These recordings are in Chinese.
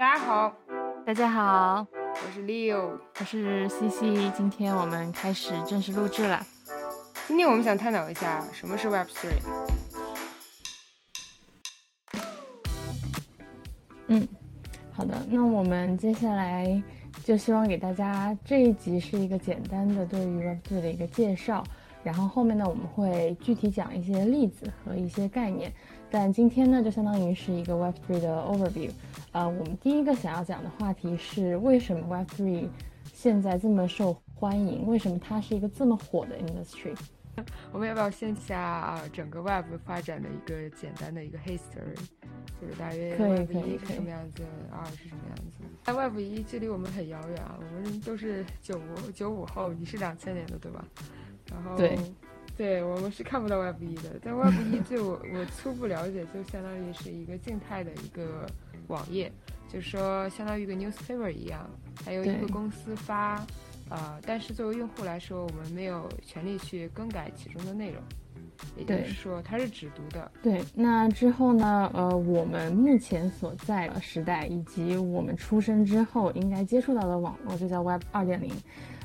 大家好，大家好，我是 Leo，我是 CC，今天我们开始正式录制了。今天我们想探讨一下什么是 Web3。嗯，好的，那我们接下来就希望给大家这一集是一个简单的对于 Web3 的一个介绍，然后后面呢我们会具体讲一些例子和一些概念，但今天呢就相当于是一个 Web3 的 overview。呃，我们第一个想要讲的话题是为什么 Web3 现在这么受欢迎？为什么它是一个这么火的 industry？我们要不要先下啊整个 Web 发展的一个简单的一个 history？就是大约 Web 一是什么样子，二是什么样子？但 Web 一距离我们很遥远啊，我们都是九五九五后，你是两千年的对吧？然后对，对我们是看不到 Web 一的。但 Web 一，就我我初步了解，就相当于是一个静态的一个。网页就是说，相当于一个 newspaper 一样，还有一个公司发，呃，但是作为用户来说，我们没有权利去更改其中的内容，也就是说，它是只读的。对，那之后呢？呃，我们目前所在的时代，以及我们出生之后应该接触到的网络，就叫 Web 二点零。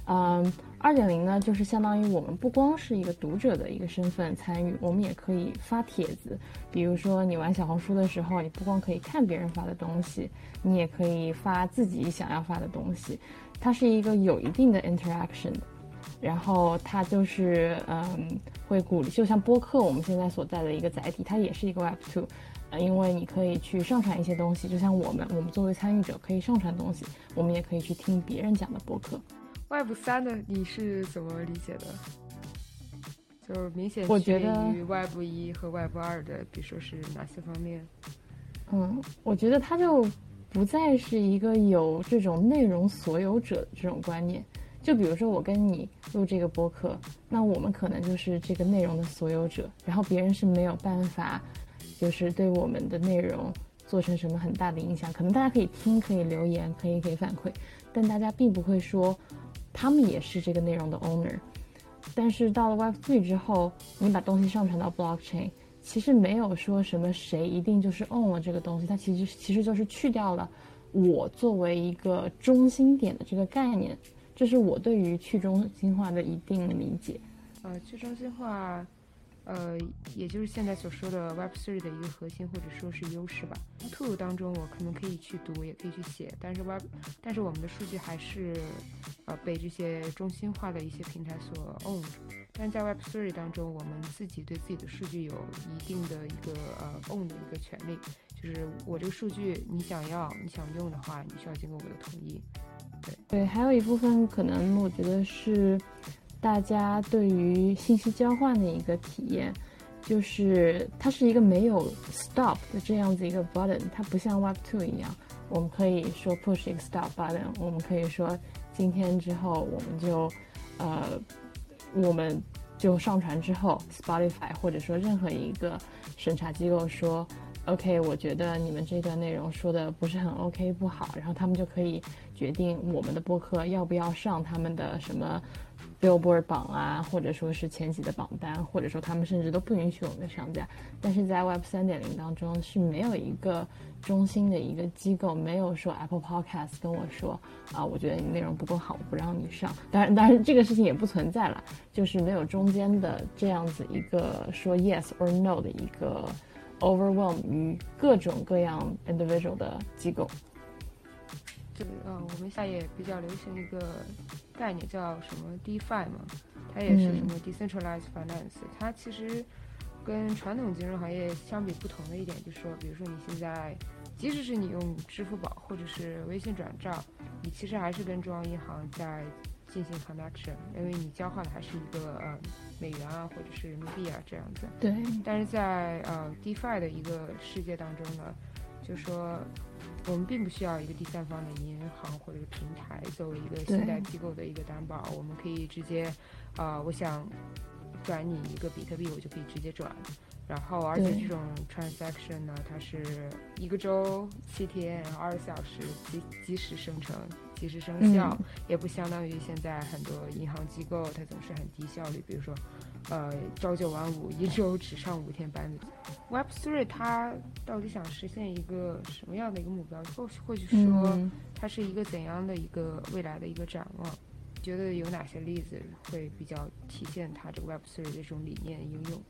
嗯，二点零呢，就是相当于我们不光是一个读者的一个身份参与，我们也可以发帖子。比如说你玩小红书的时候，你不光可以看别人发的东西，你也可以发自己想要发的东西。它是一个有一定的 interaction，然后它就是嗯，会鼓励，就像播客我们现在所在的一个载体，它也是一个 Web two，呃，因为你可以去上传一些东西，就像我们，我们作为参与者可以上传东西，我们也可以去听别人讲的播客。Web 三的你是怎么理解的？就是明显区别于 Web 一和 Web 二的，比如说是哪些方面？嗯，我觉得它就不再是一个有这种内容所有者的这种观念。就比如说我跟你录这个播客，那我们可能就是这个内容的所有者，然后别人是没有办法，就是对我们的内容做成什么很大的影响。可能大家可以听，可以留言，可以给反馈，但大家并不会说。他们也是这个内容的 owner，但是到了 Web3 之后，你把东西上传到 blockchain，其实没有说什么谁一定就是 own 了这个东西，它其实其实就是去掉了我作为一个中心点的这个概念，这是我对于去中心化的一定理解。呃，去中心化。呃，也就是现在所说的 Web3 的一个核心或者说是优势吧。Two 当中，我可能可以去读，也可以去写，但是 Web，但是我们的数据还是呃被这些中心化的一些平台所 own。但在 Web3 当中，我们自己对自己的数据有一定的一个呃 own 的一个权利，就是我这个数据你想要你想用的话，你需要经过我的同意。对对，还有一部分可能我觉得是。大家对于信息交换的一个体验，就是它是一个没有 stop 的这样子一个 button，它不像 Web Two 一样，我们可以说 push 一个 stop button，我们可以说今天之后我们就，呃，我们就上传之后，Spotify 或者说任何一个审查机构说，OK，我觉得你们这段内容说的不是很 OK 不好，然后他们就可以决定我们的播客要不要上他们的什么。Billboard 榜啊，或者说是前几的榜单，或者说他们甚至都不允许我们上架。但是在 Web 三点零当中是没有一个中心的一个机构，没有说 Apple Podcast 跟我说啊，我觉得你内容不够好，我不让你上。当然，当然这个事情也不存在了，就是没有中间的这样子一个说 Yes or No 的一个 overwhelm 于各种各样 individual 的机构。对，嗯，我们现在也比较流行一个概念，叫什么 DeFi 嘛，它也是什么 Decentralized Finance。它其实跟传统金融行业相比不同的一点，就是说，比如说你现在，即使是你用支付宝或者是微信转账，你其实还是跟中央银行在进行 connection，因为你交换的还是一个呃美元啊或者是人民币啊这样子。对。但是在呃 DeFi 的一个世界当中呢，就说。我们并不需要一个第三方的银行或者是平台作为一个信贷机构的一个担保，我们可以直接，呃，我想转你一个比特币，我就可以直接转，然后而且这种 transaction 呢，它是一个周七天，然后二十四小时即即时生成、即时生效，也不相当于现在很多银行机构它总是很低效率，比如说，呃，朝九晚五，一周只上五天班。Web Three 它到底想实现一个什么样的一个目标？或或许说它是一个怎样的一个未来的一个展望？觉得有哪些例子会比较体现它这个 Web Three 的这种理念应用？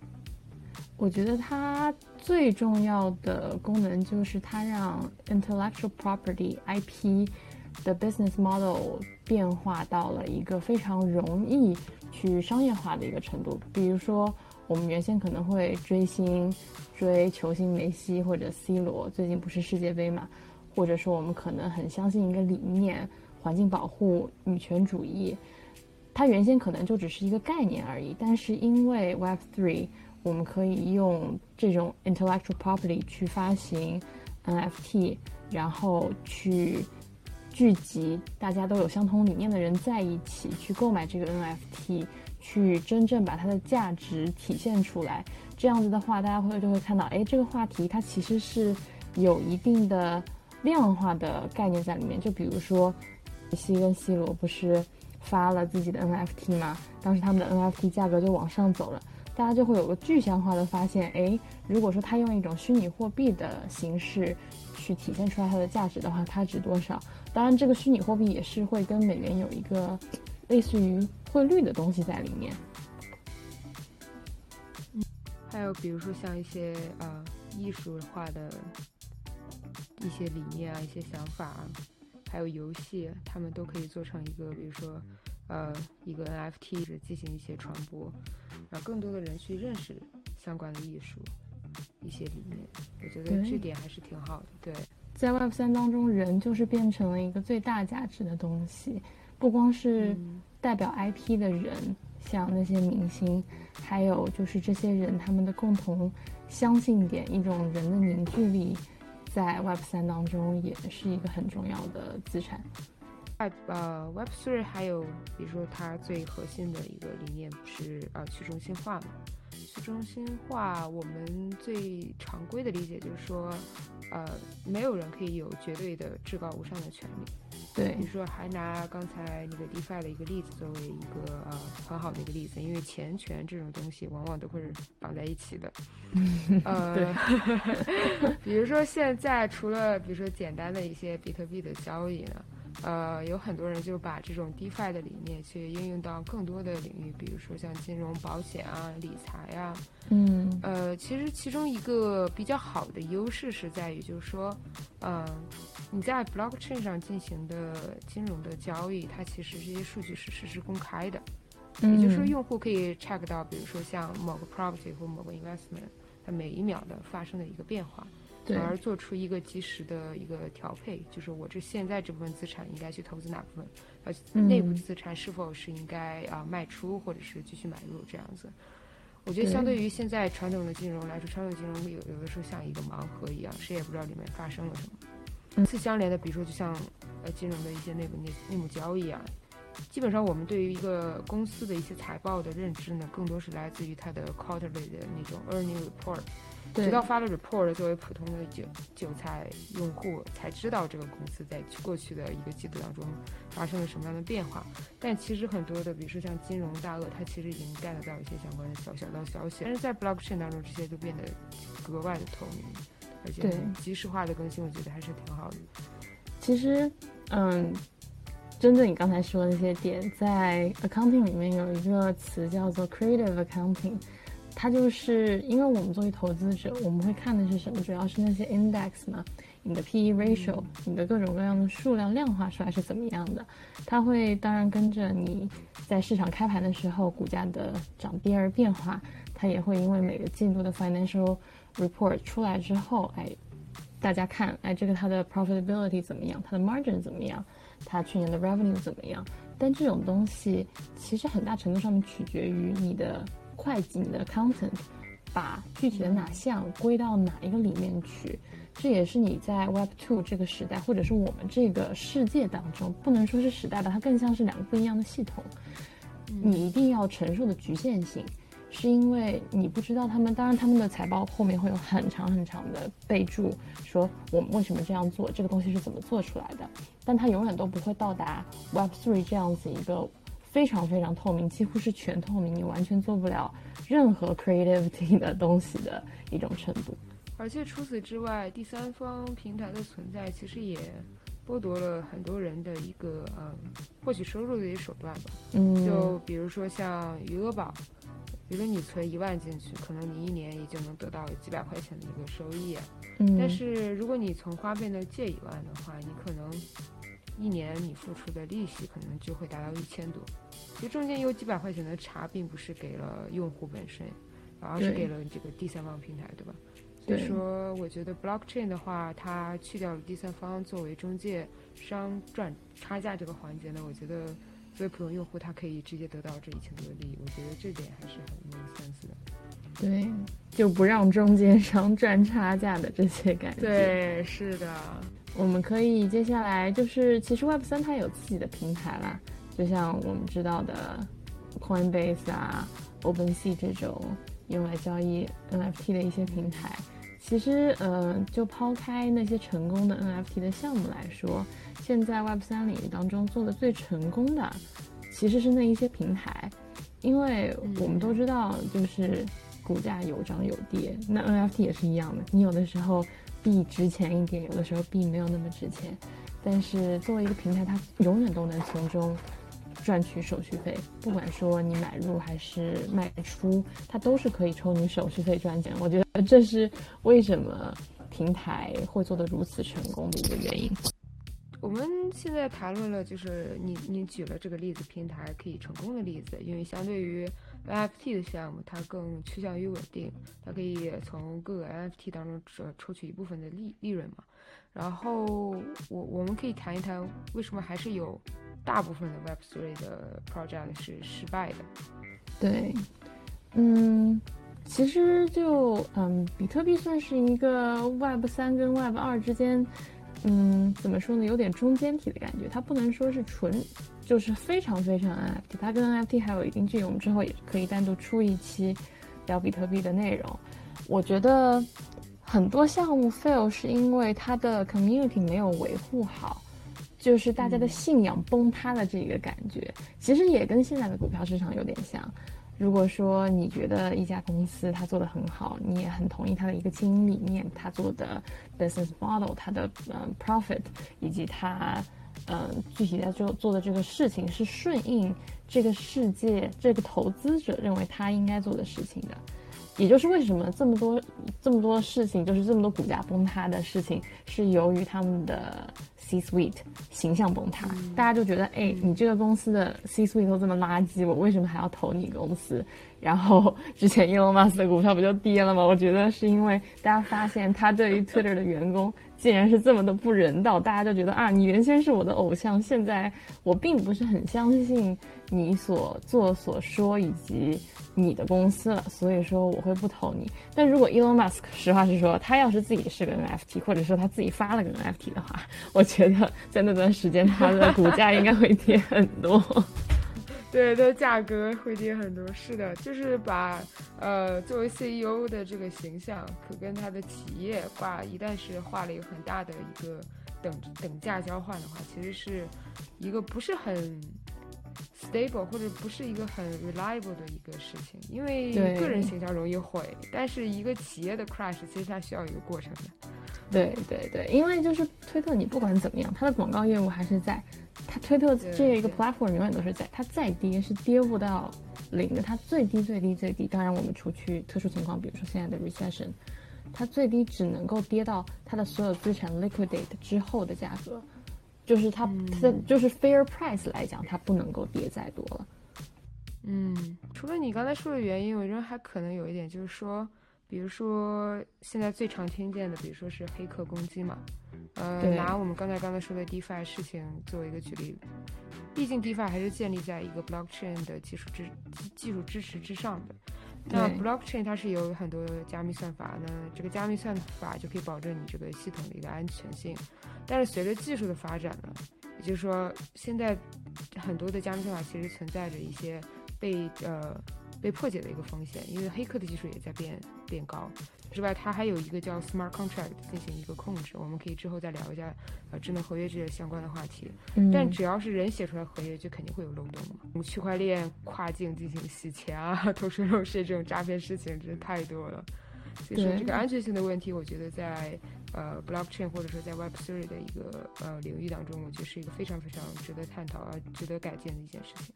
我觉得它最重要的功能就是它让 intellectual property IP 的 business model 变化到了一个非常容易去商业化的一个程度。比如说，我们原先可能会追星、追球星梅西或者 C 罗，最近不是世界杯嘛？或者说，我们可能很相信一个理念，环境保护、女权主义，它原先可能就只是一个概念而已。但是因为 Web Three 我们可以用这种 intellectual property 去发行 NFT，然后去聚集大家都有相同理念的人在一起去购买这个 NFT，去真正把它的价值体现出来。这样子的话，大家会就会看到，哎，这个话题它其实是有一定的量化的概念在里面。就比如说，梅西跟 C 罗不是发了自己的 NFT 吗？当时他们的 NFT 价格就往上走了。大家就会有个具象化的发现，哎，如果说他用一种虚拟货币的形式去体现出来它的价值的话，它值多少？当然，这个虚拟货币也是会跟美元有一个类似于汇率的东西在里面。还有比如说像一些呃艺术化的一些理念啊、一些想法啊，还有游戏，他们都可以做成一个，比如说。呃，一个 NFT 是进行一些传播，让更多的人去认识相关的艺术一些理念。我觉得这点还是挺好的。对，在 Web 三当中，人就是变成了一个最大价值的东西，不光是代表 IP 的人，像那些明星，还有就是这些人他们的共同相信点，一种人的凝聚力，在 Web 三当中也是一个很重要的资产。Web 呃，Web Three 还有，比如说它最核心的一个理念不是呃去中心化嘛？去中心化，我们最常规的理解就是说，呃，没有人可以有绝对的至高无上的权利。对，比如说还拿刚才那个 DeFi 的一个例子作为一个呃很好的一个例子，因为钱权这种东西往往都会是绑在一起的。呃，比如说现在除了比如说简单的一些比特币的交易呢？呃，有很多人就把这种 DeFi 的理念去应用到更多的领域，比如说像金融、保险啊、理财啊。嗯。呃，其实其中一个比较好的优势是在于，就是说，嗯，你在 Blockchain 上进行的金融的交易，它其实这些数据是实时公开的，也就是说，用户可以 check 到，比如说像某个 property 或某个 investment，它每一秒的发生的一个变化。从而做出一个及时的一个调配，就是我这现在这部分资产应该去投资哪部分，呃，内部资产是否是应该啊卖出或者是继续买入这样子。我觉得相对于现在传统的金融来说，传统金融有有的时候像一个盲盒一样，谁也不知道里面发生了什么。次相连的，比如说就像呃金融的一些内部内内幕交易啊，基本上我们对于一个公司的一些财报的认知呢，更多是来自于它的 quarterly 的那种 earning report。直到发了 report，作为普通的韭韭菜用户才知道这个公司在过去的一个季度当中发生了什么样的变化。但其实很多的，比如说像金融大鳄，它其实已经 get 到一些相关的小小道消息。但是在 blockchain 当中，这些都变得格外的透明，而且及时化的更新，我觉得还是挺好的。其实，嗯，针对你刚才说的那些点，在 accounting 里面有一个词叫做 creative accounting。它就是因为我们作为投资者，我们会看的是什么？主要是那些 index 嘛，你的 P/E ratio，你的各种各样的数量量化出来是怎么样的？它会当然跟着你在市场开盘的时候股价的涨跌而变化，它也会因为每个季度的 financial report 出来之后，哎，大家看，哎，这个它的 profitability 怎么样？它的 margin 怎么样？它去年的 revenue 怎么样？但这种东西其实很大程度上面取决于你的。会计你的 accountant 把具体的哪项归到哪一个里面去，这也是你在 Web Two 这个时代，或者是我们这个世界当中，不能说是时代吧，它更像是两个不一样的系统。你一定要承受的局限性，是因为你不知道他们，当然他们的财报后面会有很长很长的备注，说我们为什么这样做，这个东西是怎么做出来的，但它永远都不会到达 Web Three 这样子一个非常非常透明，几乎是全透明，你完全做不了任何 creativity 的东西的一种程度。而且除此之外，第三方平台的存在其实也。剥夺了很多人的一个嗯获取收入的一些手段吧。嗯，就比如说像余额宝，比如你存一万进去，可能你一年也就能得到几百块钱的一个收益。嗯，但是如果你从花呗那借一万的话，你可能一年你付出的利息可能就会达到一千多。其实中间有几百块钱的差，并不是给了用户本身，而是给了这个第三方平台，对吧？所以说，我觉得 blockchain 的话，它去掉了第三方作为中介商赚差价这个环节呢，我觉得作为普通用户，他可以直接得到这一千多的利益。我觉得这点还是很 make sense 的。对，就不让中间商赚差价的这些感觉。对，是的。我们可以接下来就是，其实 Web 三它有自己的平台啦，就像我们知道的 Coinbase 啊、OpenSea 这种用来交易 NFT 的一些平台。其实，呃，就抛开那些成功的 NFT 的项目来说，现在 Web 三领域当中做的最成功的，其实是那一些平台，因为我们都知道，就是股价有涨有跌，那 NFT 也是一样的，你有的时候币值钱一点，有的时候币没有那么值钱，但是作为一个平台，它永远都能从中。赚取手续费，不管说你买入还是卖出，它都是可以抽你手续费赚钱。我觉得这是为什么平台会做得如此成功的一个原因。我们现在谈论了，就是你你举了这个例子，平台可以成功的例子，因为相对于 NFT 的项目，它更趋向于稳定，它可以从各个 NFT 当中抽抽取一部分的利利润嘛。然后我我们可以谈一谈为什么还是有。大部分的 Web3 的 project 是失败的。对，嗯，其实就嗯，比特币算是一个 Web 三跟 Web 二之间，嗯，怎么说呢，有点中间体的感觉。它不能说是纯，就是非常非常 NFT，它跟 NFT 还有一定距离。我们之后也可以单独出一期聊比特币的内容。我觉得很多项目 fail 是因为它的 community 没有维护好。就是大家的信仰崩塌的这个感觉，其实也跟现在的股票市场有点像。如果说你觉得一家公司它做得很好，你也很同意它的一个经营理念，它做的 business model，它的嗯 profit，以及它嗯具体在做做的这个事情是顺应这个世界这个投资者认为他应该做的事情的。也就是为什么这么多这么多事情，就是这么多股价崩塌的事情，是由于他们的 C suite 形象崩塌。大家就觉得，哎，你这个公司的 C suite 都这么垃圾，我为什么还要投你公司？然后之前 Elon Musk 的股票不就跌了吗？我觉得是因为大家发现他对于 Twitter 的员工竟然是这么的不人道，大家就觉得啊，你原先是我的偶像，现在我并不是很相信你所做所说以及。你的公司了，所以说我会不投你。但如果 Elon Musk 实话实说，他要是自己是个 NFT，或者说他自己发了个 NFT 的话，我觉得在那段时间他的股价应该会跌很多。对，它价格会跌很多。是的，就是把呃作为 CEO 的这个形象，可跟他的企业挂，一旦是画了一个很大的一个等等价交换的话，其实是一个不是很。Stable 或者不是一个很 reliable 的一个事情，因为个人形象容易毁，但是一个企业的 crash 其实它需要一个过程的。对对对，因为就是推特，你不管怎么样，它的广告业务还是在，它推特这一个 platform 永远都是在，它再跌是跌不到零的，它最低最低最低，当然我们除去特殊情况，比如说现在的 recession，它最低只能够跌到它的所有资产 liquidate 之后的价格。就是它，它就是 fair price 来讲，它不能够跌再多了。嗯，除了你刚才说的原因，我认为还可能有一点，就是说，比如说现在最常听见的，比如说是黑客攻击嘛。呃，拿我们刚才刚才说的 DeFi 事情作为一个举例，毕竟 DeFi 还是建立在一个 blockchain 的技术支技术支持之上的。那 blockchain 它是有很多加密算法，那这个加密算法就可以保证你这个系统的一个安全性。但是随着技术的发展呢，也就是说，现在很多的加密算法其实存在着一些被呃被破解的一个风险，因为黑客的技术也在变变高。之外，它还有一个叫 smart contract 进行一个控制，我们可以之后再聊一下呃智能合约这些相关的话题。嗯但只要是人写出来合约，就肯定会有漏洞嘛。我们区块链跨境进行洗钱啊、偷税漏税这种诈骗事情真是太多了。所以说这个安全性的问题，我觉得在呃 blockchain 或者说在 Web3 的一个呃领域当中，我觉得是一个非常非常值得探讨啊、值得改进的一件事情。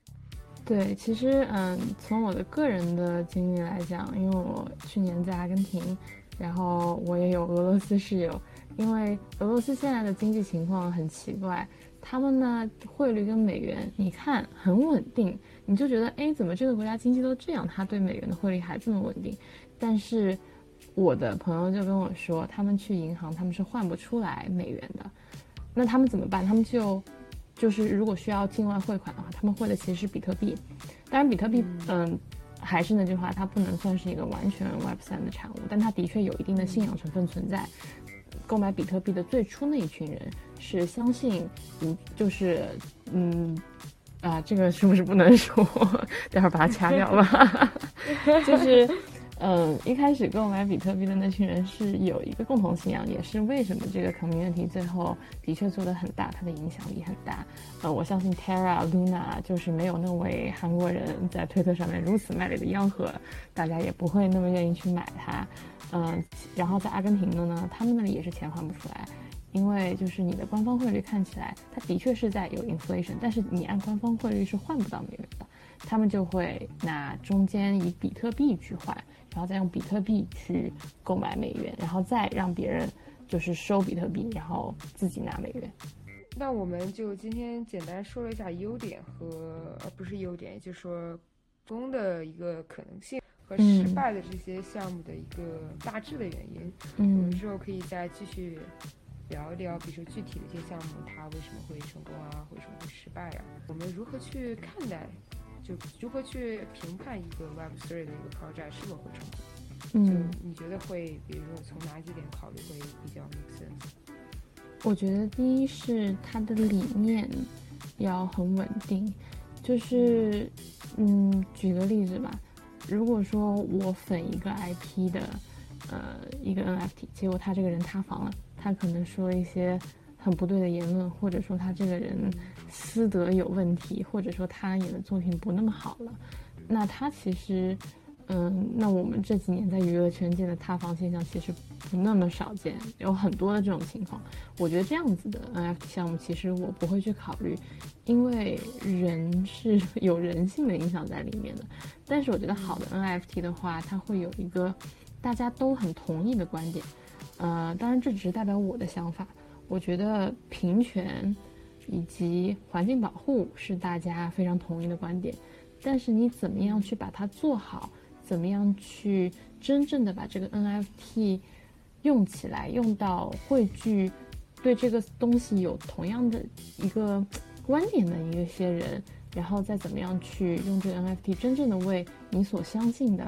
对，其实嗯，从我的个人的经历来讲，因为我去年在阿根廷，然后我也有俄罗斯室友，因为俄罗斯现在的经济情况很奇怪，他们呢汇率跟美元你看很稳定，你就觉得哎，怎么这个国家经济都这样，他对美元的汇率还这么稳定？但是我的朋友就跟我说，他们去银行他们是换不出来美元的，那他们怎么办？他们就就是如果需要境外汇款的话，他们汇的其实是比特币。当然，比特币，嗯，还是那句话，它不能算是一个完全 Web 三的产物，但它的确有一定的信仰成分存在。购买比特币的最初那一群人是相信，嗯，就是，嗯，啊，这个是不是不能说？待会儿把它掐掉吧。就是，嗯，一开始购买比特币的那群人是有一个共同信仰，也是为什么这个 community 最后的确做得很大，它的影响力很大。呃，我相信 Terra Luna 就是没有那位韩国人在推特上面如此卖力的吆喝，大家也不会那么愿意去买它。嗯、然后在阿根廷的呢，他们那里也是钱换不出来。因为就是你的官方汇率看起来，它的确是在有 inflation，但是你按官方汇率是换不到美元的，他们就会拿中间以比特币去换，然后再用比特币去购买美元，然后再让别人就是收比特币，然后自己拿美元。那我们就今天简单说了一下优点和呃不是优点，也就是说攻的一个可能性和失嗯败的这些项目的一个大致的原因。我嗯们之后可以再继续聊一聊，比如说具体的一些项目，它为什么会成功啊，为什么会失败啊？我们如何去看待，就如何去评判一个 Web3 的一个 project 是否会成功？嗯，你觉得会，比如说从哪几点考虑会比较 make sense？我觉得第一是它的理念要很稳定，就是嗯，举个例子吧，如果说我粉一个 IP 的呃一个 NFT，结果他这个人塌房了，他可能说一些很不对的言论，或者说他这个人私德有问题，或者说他演的作品不那么好了，那他其实。嗯，那我们这几年在娱乐圈见的塌房现象其实不那么少见，有很多的这种情况。我觉得这样子的 NFT 项目，其实我不会去考虑，因为人是 有人性的影响在里面的。但是我觉得好的 NFT 的话，它会有一个大家都很同意的观点。呃，当然这只是代表我的想法。我觉得平权以及环境保护是大家非常同意的观点，但是你怎么样去把它做好？怎么样去真正的把这个 NFT 用起来，用到汇聚对这个东西有同样的一个观点的一些人，然后再怎么样去用这个 NFT 真正的为你所相信的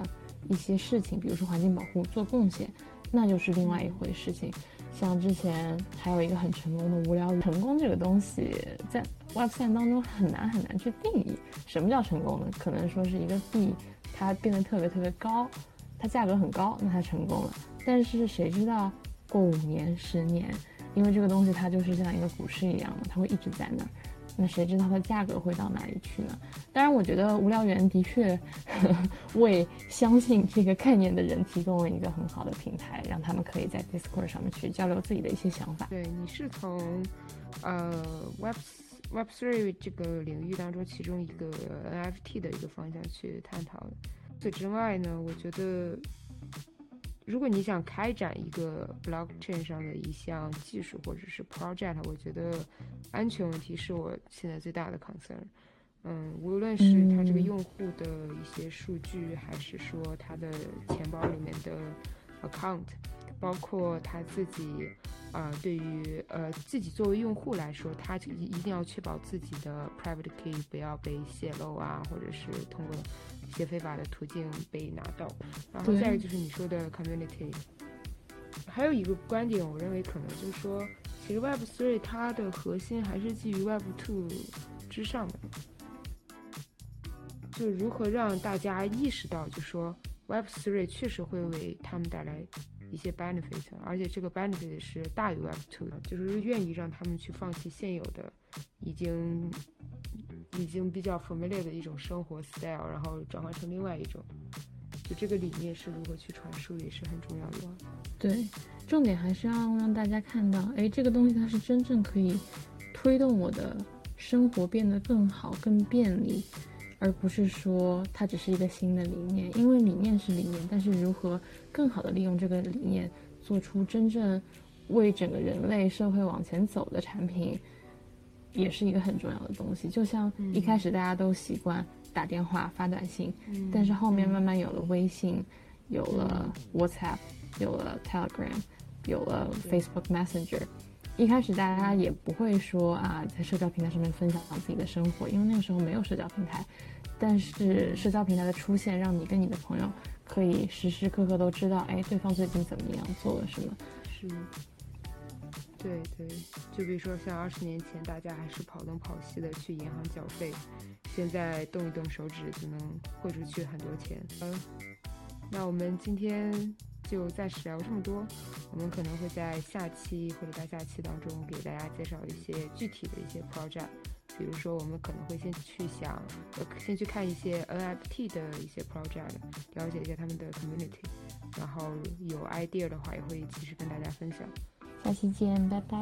一些事情，比如说环境保护做贡献，那就是另外一回事情。像之前还有一个很成功的无聊成功这个东西，在 Web 3当中很难很难去定义什么叫成功呢？可能说是一个币。它变得特别特别高，它价格很高，那它成功了。但是谁知道过五年、十年，因为这个东西它就是像一个股市一样的，它会一直在那儿。那谁知道它价格会到哪里去呢？当然，我觉得无聊猿的确呵 呵为相信这个概念的人提供了一个很好的平台，让他们可以在 Discord 上面去交流自己的一些想法。对，你是从呃 Web Web Three 这个领域当中其中一个 NFT 的一个方向去探讨的。除此之外呢，我觉得如果你想开展一个 blockchain 上的一项技术或者是 project，我觉得安全问题是我现在最大的 concern。嗯，无论是它这个用户的一些数据，还是说它的钱包里面的 account，包括他自己。啊、呃，对于呃自己作为用户来说，他一一定要确保自己的 private key 不要被泄露啊，或者是通过一些非法的途径被拿到。然后再一个就是你说的 community，还有一个观点，我认为可能就是说，其实 Web Three 它的核心还是基于 Web Two 之上的。就如何让大家意识到，就说 Web Three 确实会为他们带来一些 benefit，而且这个 benefit 是大于 Web Two 的，就是愿意让他们去放弃现有的已经已经比较 familiar 的一种生活 style，然后转换成另外一种。就这个理念是如何去传输也是很重要的。对，重点还是要让大家看到，哎，这个东西它是真正可以推动我的生活变得更好、更便利，而不是说它只是一个新的理念。因为理念是理念，但是如何更好的利用这个理念，做出真正为整个人类社会往前走的产品，也是一个很重要的东西。就像一开始大家都习惯。打电话发短信，但是后面慢慢有了微信，有了 WhatsApp，有了 Telegram，有了 Facebook Messenger。一开始大家也不会说啊，在社交平台上面分享自己的生活，因为那个时候没有社交平台。但是社交平台的出现，让你跟你的朋友可以时时刻刻都知道，哎，对方最近怎么样，做了什么。是。对对，就比如说像二十年前，大家还是跑东跑西的去银行缴费，现在动一动手指就能汇出去很多钱。嗯，那我们今天就暂时聊这么多，我们可能会在下期或者在下期当中给大家介绍一些具体的一些 project，比如说我们可能会先去想，呃，先去看一些 NFT 的一些 project，了解一下他们的 community，然后有 idea 的话也会及时跟大家分享。下期见，拜拜。